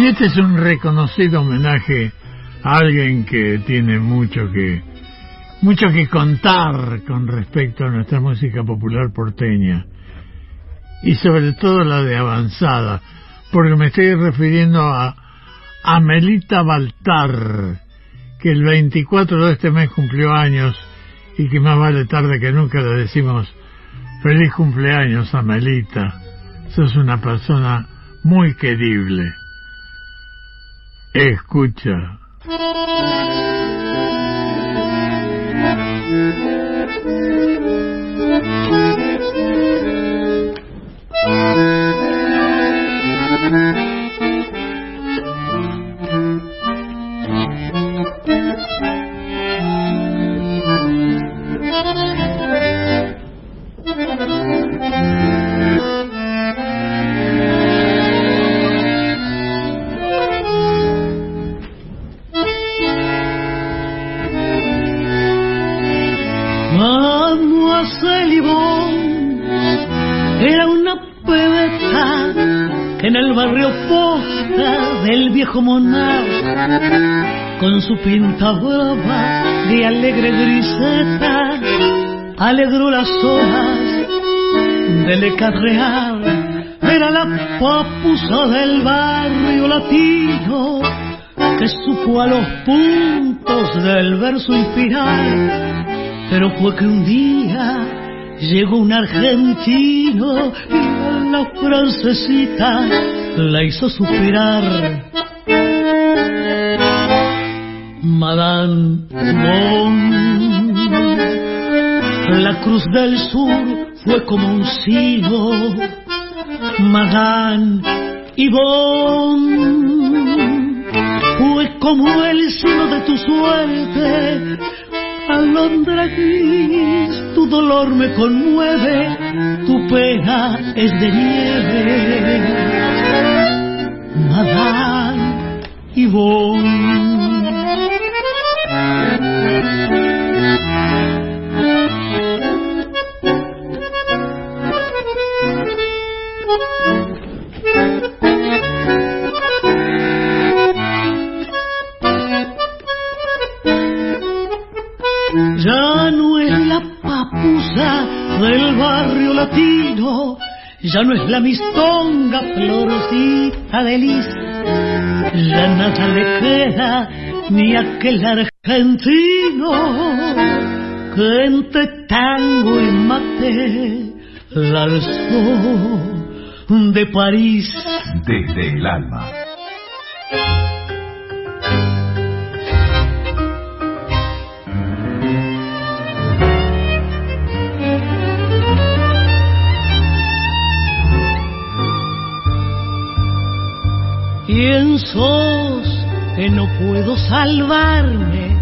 Y este es un reconocido homenaje a alguien que tiene mucho que mucho que contar con respecto a nuestra música popular porteña y sobre todo la de avanzada, porque me estoy refiriendo a Amelita Baltar, que el 24 de este mes cumplió años y que más vale tarde que nunca le decimos feliz cumpleaños Amelita. Sos una persona muy querible. Escucha. Su pinta brava de alegre griseta, alegró las horas del real. Era la papusa del barrio latino que supo a los puntos del verso inspirar. Pero fue que un día llegó un argentino y la francesita la hizo suspirar Madame La cruz del sur fue como un silo. Madame Yvonne fue como el silo de tu suerte. Alondra gris, tu dolor me conmueve, tu pena es de nieve. Madame Yvonne ya no es la mistonga florcita de ya nada le queda ni aquel argentino que entre tango y mate la de París desde el alma. ¿Quién sos que no puedo salvarme?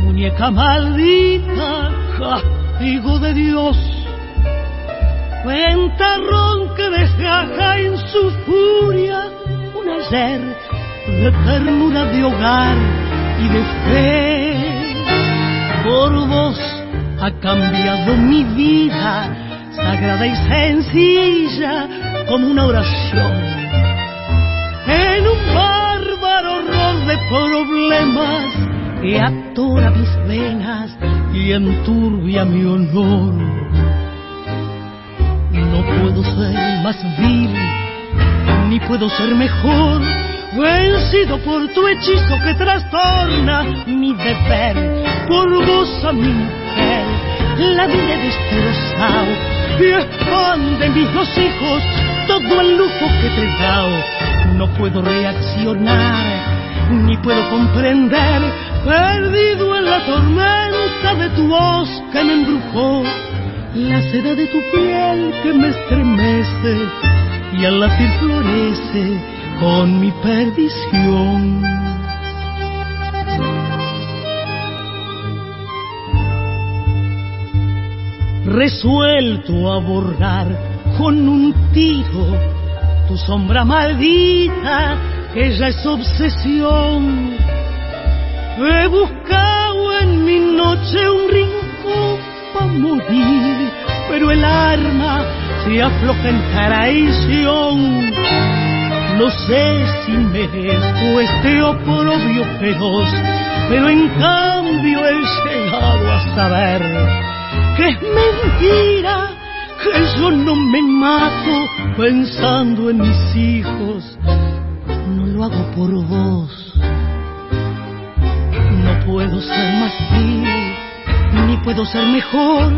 Muñeca maldita, castigo de Dios. Ventarrón que desgaja en su furia un ayer de ternura de hogar y de fe. Por vos ha cambiado mi vida, sagrada y sencilla como una oración en un de problemas que atora mis venas y enturbia mi honor. No puedo ser más vil, ni puedo ser mejor, vencido por tu hechizo que trastorna mi deber, por vos a mi mujer, la vida destrozado y expande mis dos hijos todo el lujo que te he dado no puedo reaccionar, ni puedo comprender, perdido en la tormenta de tu voz que me embrujó, la seda de tu piel que me estremece y al latir florece con mi perdición. Resuelto a borrar con un tiro tu sombra maldita, que ya es obsesión. He buscado en mi noche un rincón para morir, pero el arma se afloja en traición. No sé si merezco este oprobio feroz, pero en cambio he llegado a saber que es mentira que yo no me mato pensando en mis hijos. No lo hago por vos. No puedo ser más vil, ni puedo ser mejor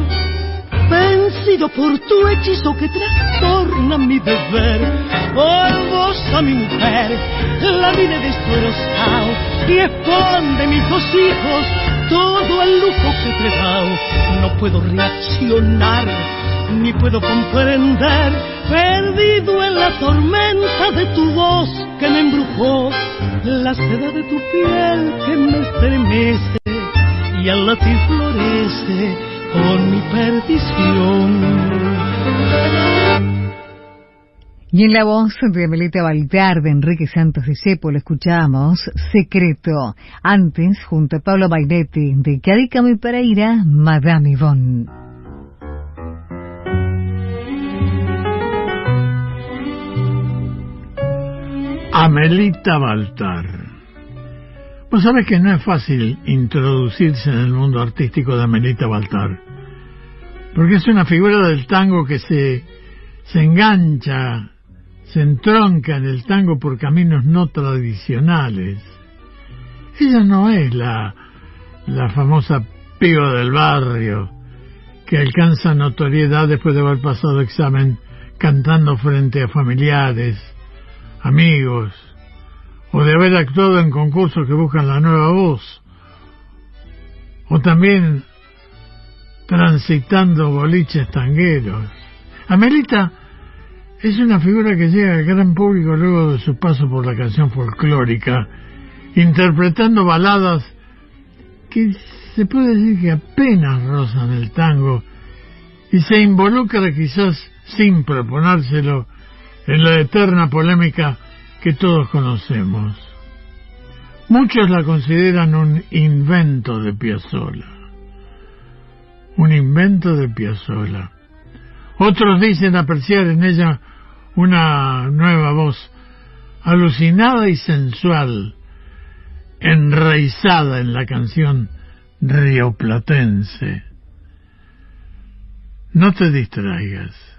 vencido por tu hechizo que trastorna mi deber. Por vos a mi mujer la vida destrozado y esconde mis dos hijos todo el lujo que te he dado. No puedo reaccionar ni puedo comprender, perdido en la tormenta de tu voz que me embrujó, la seda de tu piel que me estremece y al latir florece con mi perdición. Y en la voz de Amelita Baltar, de Enrique Santos Discépolo, escuchamos Secreto. Antes, junto a Pablo Bainetti, de Cadícame para ir a Madame Yvonne. Amelita Baltar. Vos sabés que no es fácil introducirse en el mundo artístico de Amelita Baltar, porque es una figura del tango que se, se engancha, se entronca en el tango por caminos no tradicionales. Ella no es la, la famosa piba del barrio que alcanza notoriedad después de haber pasado examen cantando frente a familiares, amigos, o de haber actuado en concursos que buscan la nueva voz, o también transitando boliches tangueros. Amelita es una figura que llega al gran público luego de su paso por la canción folclórica, interpretando baladas que se puede decir que apenas rozan el tango y se involucra quizás sin proponérselo en la eterna polémica que todos conocemos. Muchos la consideran un invento de Piazzolla. Un invento de Piazzolla. Otros dicen apreciar en ella una nueva voz alucinada y sensual, enraizada en la canción rioplatense. No te distraigas.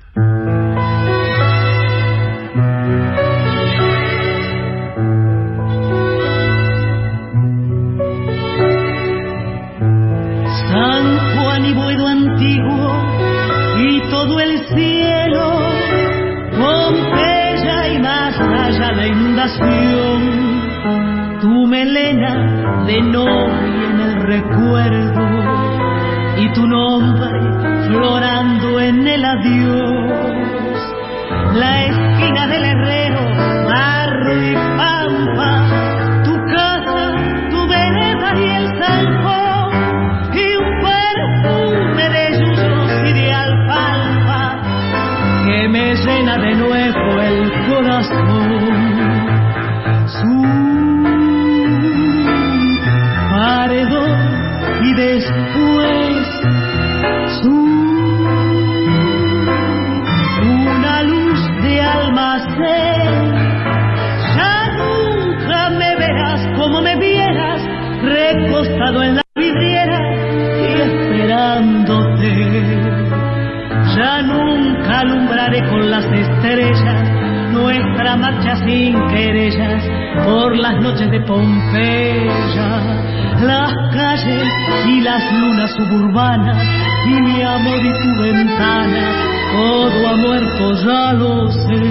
Y las lunas suburbanas y mi amor y tu ventana, todo ha muerto, ya lo sé.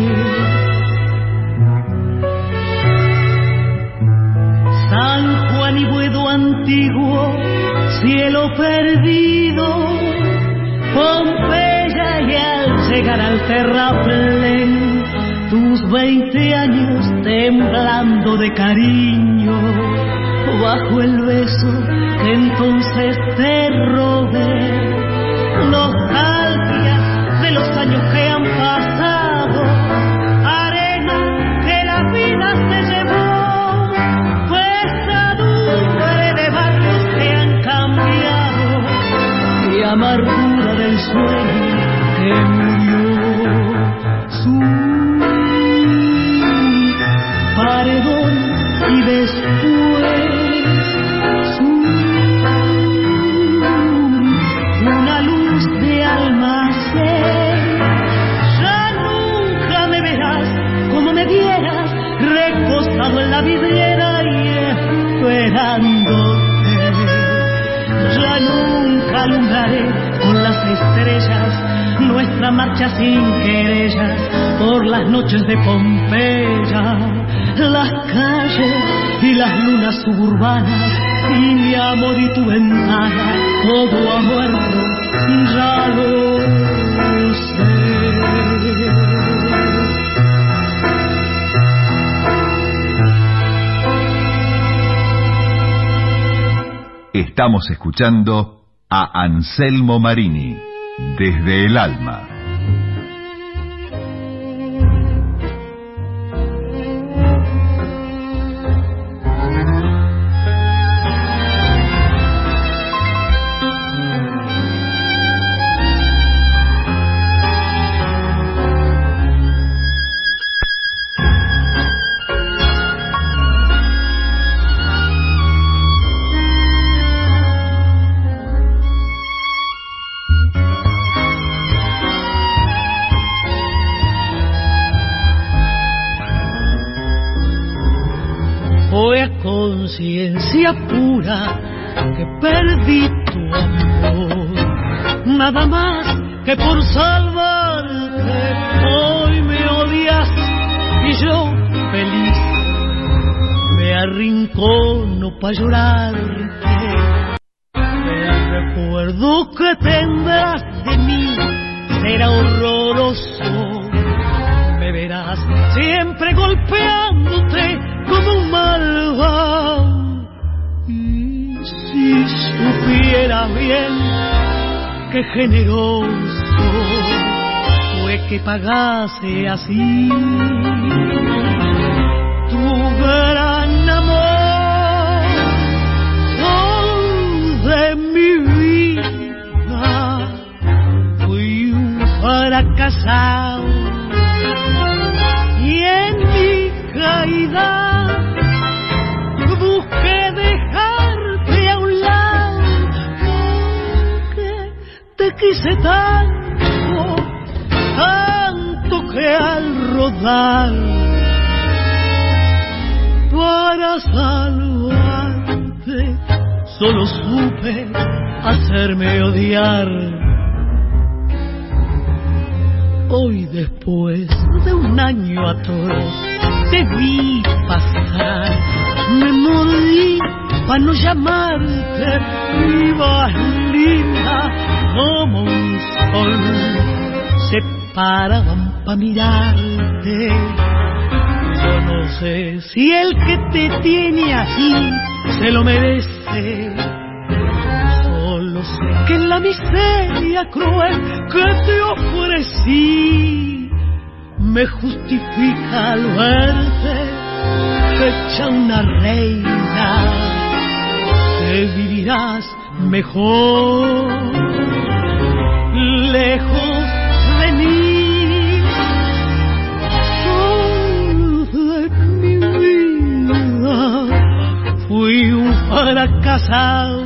San Juan y Buedo antiguo, cielo perdido, Pompeya y al llegar al terraplén, tus veinte años temblando de cariño, bajo el beso que entonces te robé, nostalgia de los años que han pasado, arena que la vida se llevó, pesadumbre de barrios que han cambiado. Y amargura Estamos escuchando a Anselmo Marini, desde el alma. Perdí tu amor. Nada más que por salvarte hoy me odias y yo feliz me arrincono para llorarte. El recuerdo que tendrás de mí será horroroso. Me verás siempre golpeándote como un malvado. Si supiera bien qué generoso fue que pagase así tu gran amor de mi vida. Fui un fracasado y en mi caída busqué quise tanto, tanto que al rodar para salvarte solo supe hacerme odiar. Hoy después de un año atroz te vi pasar, me morí para no llamarte, ibas linda como un sol, se paraban para mirarte. Yo no sé si el que te tiene así se lo merece. Solo sé que en la miseria cruel que te ofrecí me justifica al verte hecha una reina que vivirás mejor. Lejos de mí fui un fracasado.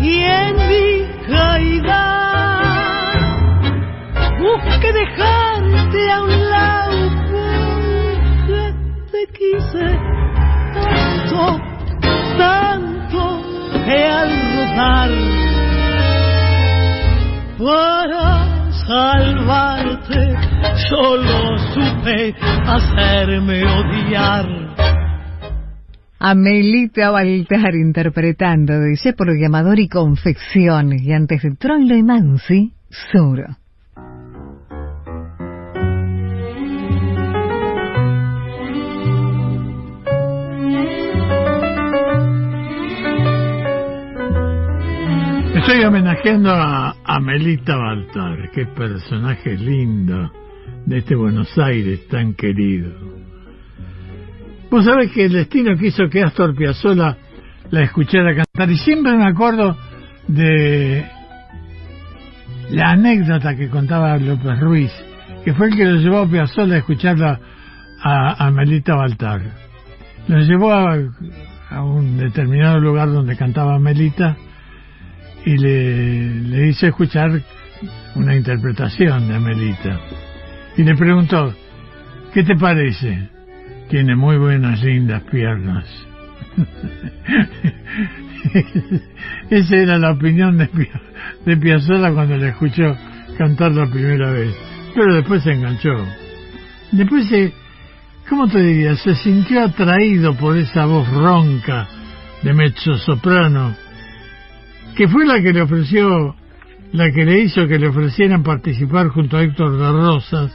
Y en mi caída busqué dejarte a un lado porque te quise tanto al rodar para salvarte solo supe hacerme odiar. Amelita Baltar interpretando de por llamador y confección y antes de Troilo y Mansi, Sur. Estoy homenajeando a Amelita Baltar, qué personaje lindo de este Buenos Aires tan querido. Vos sabés que el destino quiso que Astor Piazzolla la escuchara cantar y siempre me acuerdo de la anécdota que contaba López Ruiz, que fue el que lo llevó a Piazzolla a escucharla a, a Melita Baltar. Nos llevó a, a un determinado lugar donde cantaba Melita y le, le hice escuchar una interpretación de Melita. Y le preguntó, ¿qué te parece? Tiene muy buenas, lindas piernas. Esa era la opinión de, de Piazzolla cuando le escuchó cantar la primera vez. Pero después se enganchó. Después se, ¿cómo te diría? Se sintió atraído por esa voz ronca de mezzo soprano, que fue la que le ofreció, la que le hizo que le ofrecieran participar junto a Héctor de Rosas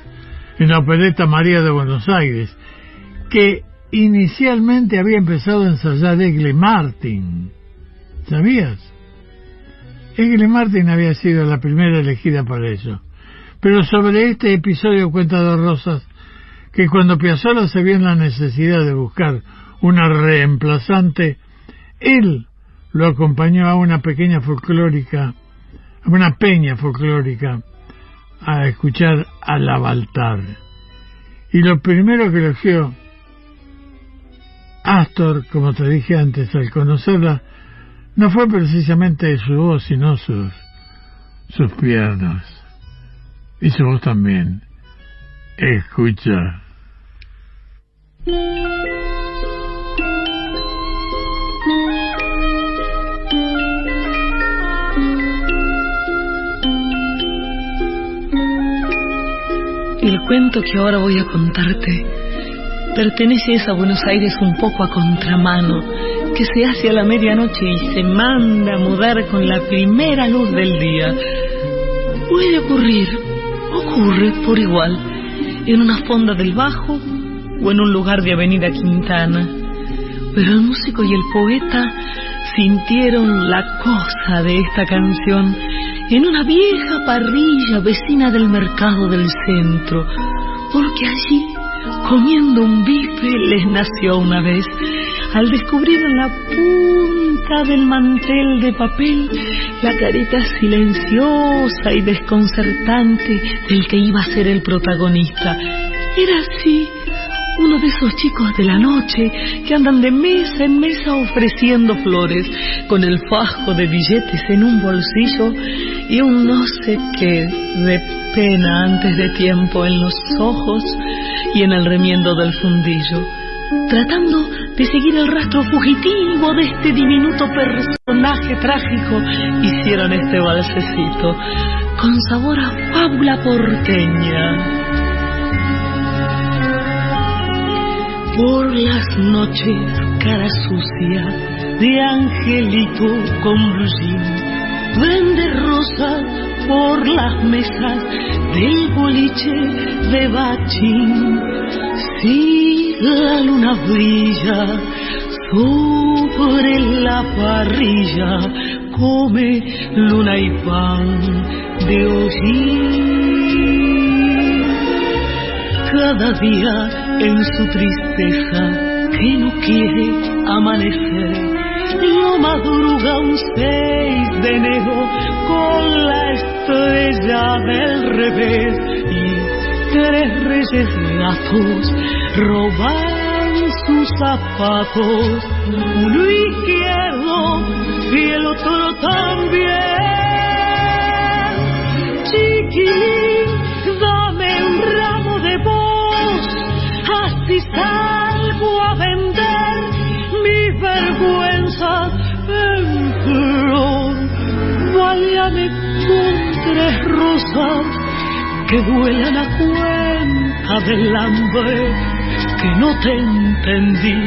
en la opereta María de Buenos Aires, que inicialmente había empezado a ensayar Egle Martin. ¿Sabías? Egle Martin había sido la primera elegida para eso. Pero sobre este episodio cuenta de Rosas que cuando Piazzolla se vio en la necesidad de buscar una reemplazante, él lo acompañó a una pequeña folclórica, a una peña folclórica, a escuchar a la Baltar. Y lo primero que eligió Astor, como te dije antes, al conocerla, no fue precisamente su voz, sino sus, sus piernas. Y su voz también. Escucha. Cuento que ahora voy a contarte pertenece a Buenos Aires un poco a contramano, que se hace a la medianoche y se manda a mudar con la primera luz del día. Puede ocurrir, ocurre por igual, en una fonda del Bajo o en un lugar de Avenida Quintana. Pero el músico y el poeta sintieron la cosa de esta canción en una vieja parrilla vecina del mercado del centro, porque allí, comiendo un bife, les nació una vez, al descubrir en la punta del mantel de papel la carita silenciosa y desconcertante del que iba a ser el protagonista. Era así uno de esos chicos de la noche que andan de mesa en mesa ofreciendo flores, con el fajo de billetes en un bolsillo y un no sé qué de pena antes de tiempo en los ojos y en el remiendo del fundillo, tratando de seguir el rastro fugitivo de este diminuto personaje trágico, hicieron este balsecito con sabor a fábula porteña. Por las noches cara sucia de angelito con blusín. Vende rosas por las mesas del boliche de bachín. Si la luna brilla sobre la parrilla, come luna y pan de hollín cada día en su tristeza que no quiere amanecer. Lo madruga un 6 de enero con la estrella del revés y tres reyes gatos roban sus zapatos, uno izquierdo y el otro también. Chiquilín, rosas que vuelan a cuenta del hambre que no te entendí,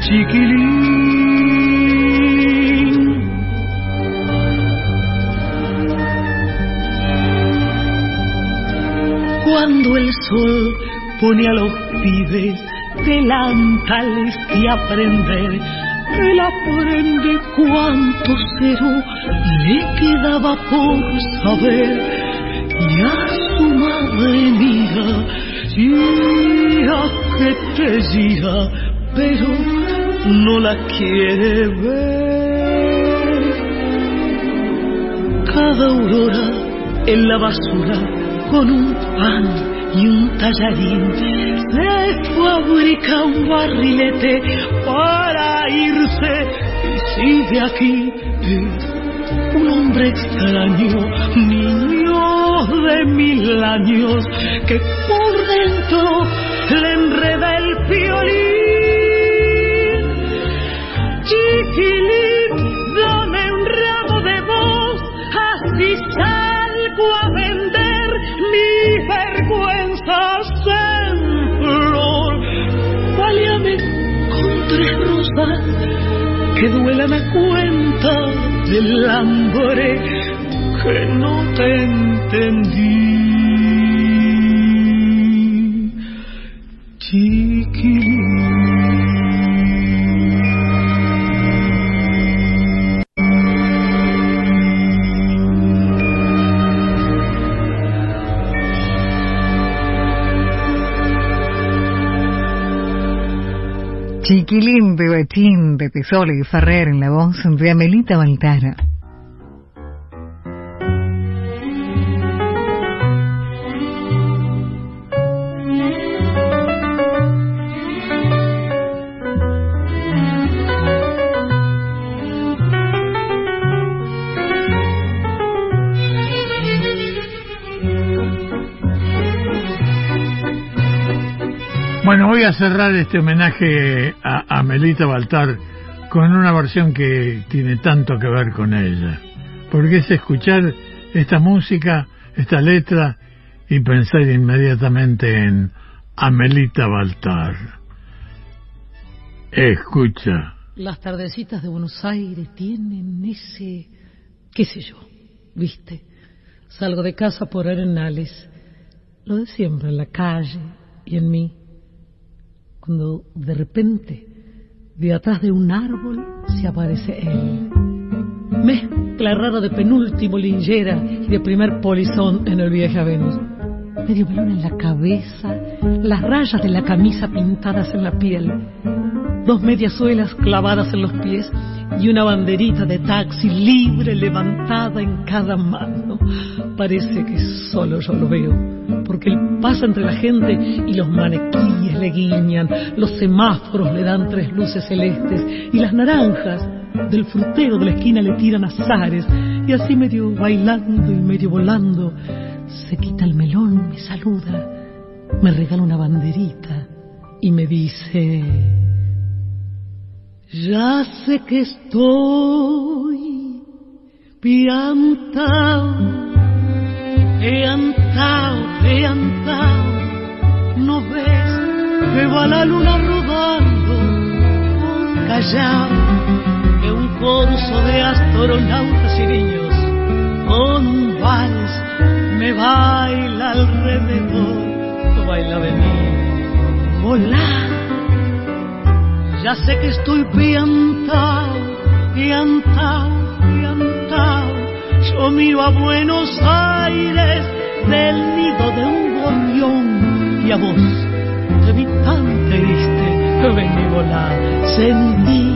chiquilín. Cuando el sol pone a los pibes delantales de aprender. Él aprende cuánto cero le quedaba por saber y a su madre mía, ya que te diga, pero no la quiere ver. Cada aurora en la basura con un pan y un tallarín. Se fabrica un barrilete para irse y sigue aquí. un hombre extraño, niño de mil años, que por dentro le enreda el violín. La cuenta del hambre que no te entendí. De Betín de Tesole y Ferrer en la voz de Amelita Baltara. Bueno, voy a cerrar este homenaje a, Melita Baltar con una versión que tiene tanto que ver con ella, porque es escuchar esta música, esta letra y pensar inmediatamente en Amelita Baltar. Escucha. Las tardecitas de Buenos Aires tienen ese, qué sé yo, viste. Salgo de casa por Arenales, lo de siempre, en la calle y en mí cuando de repente de atrás de un árbol se aparece él. Mezcla rara de penúltimo lingera y de primer polizón en el viaje a Venus. Medio melón en la cabeza, las rayas de la camisa pintadas en la piel, dos medias suelas clavadas en los pies y una banderita de taxi libre levantada en cada mano. Parece que solo yo lo veo, porque él pasa entre la gente y los manequíes le guiñan, los semáforos le dan tres luces celestes y las naranjas del frutero de la esquina le tiran azares y así medio bailando y medio volando se quita el melón, me saluda, me regala una banderita y me dice ya sé que estoy piantao, piantao, piantao. No ves que va la luna rodando, un corso de astronautas y niños. Con un vals me baila alrededor, no baila de mí, volar ya sé que estoy piantao, piantao, piantao. Yo miro a Buenos Aires del nido de un gorrión. Y a vos te vi tan triste que vení volar. Sentí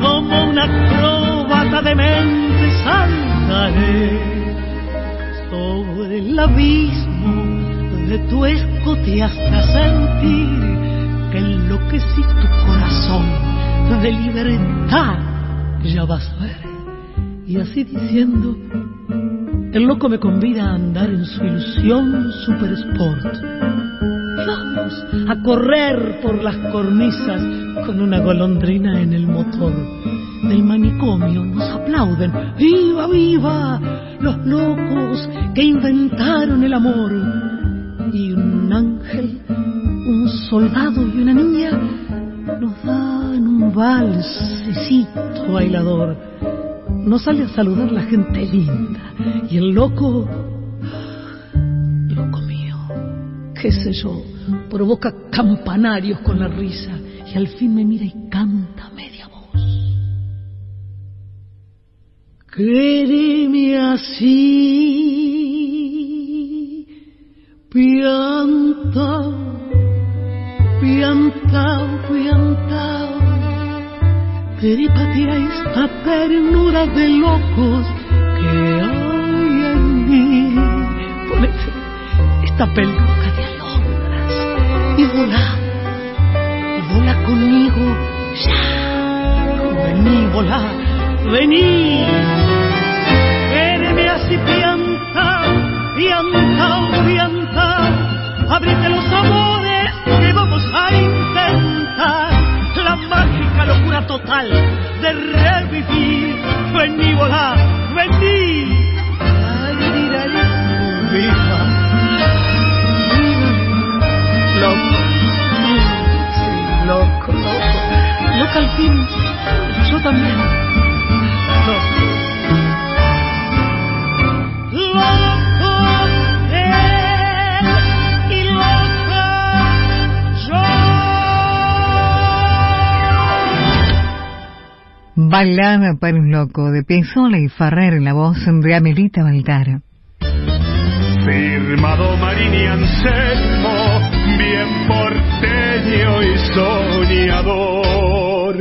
Como una acróbata de mente saltaré sobre el abismo de tu escote hasta sentir que enloquecí tu corazón de libertad, ya vas a ver. Y así diciendo, el loco me convida a andar en su ilusión super sport. Vamos a correr por las cornisas con una golondrina en el motor. Del manicomio nos aplauden, ¡viva, viva! Los locos que inventaron el amor y un ángel, un soldado y una niña nos dan un valsecito bailador. nos sale a saludar la gente linda. Y el loco, loco mío, qué sé yo, provoca campanarios con la risa y al fin me mira y canta media voz. Quereme así, pianta piantao, piantao, peripatía esta ternura de locos que hay en mí. Ponete esta peluca de alondras y volá conmigo. Vení, volá, vení. Veneme así piantao, piantao, piantao, abrite los amores que vamos a intentar la mágica locura total de revivir. Vení, volá, Balada para un loco de Piazzolla y Ferrer en la voz de Amelita Baltar. Firmado Marini Anselmo, bien porteño y soñador.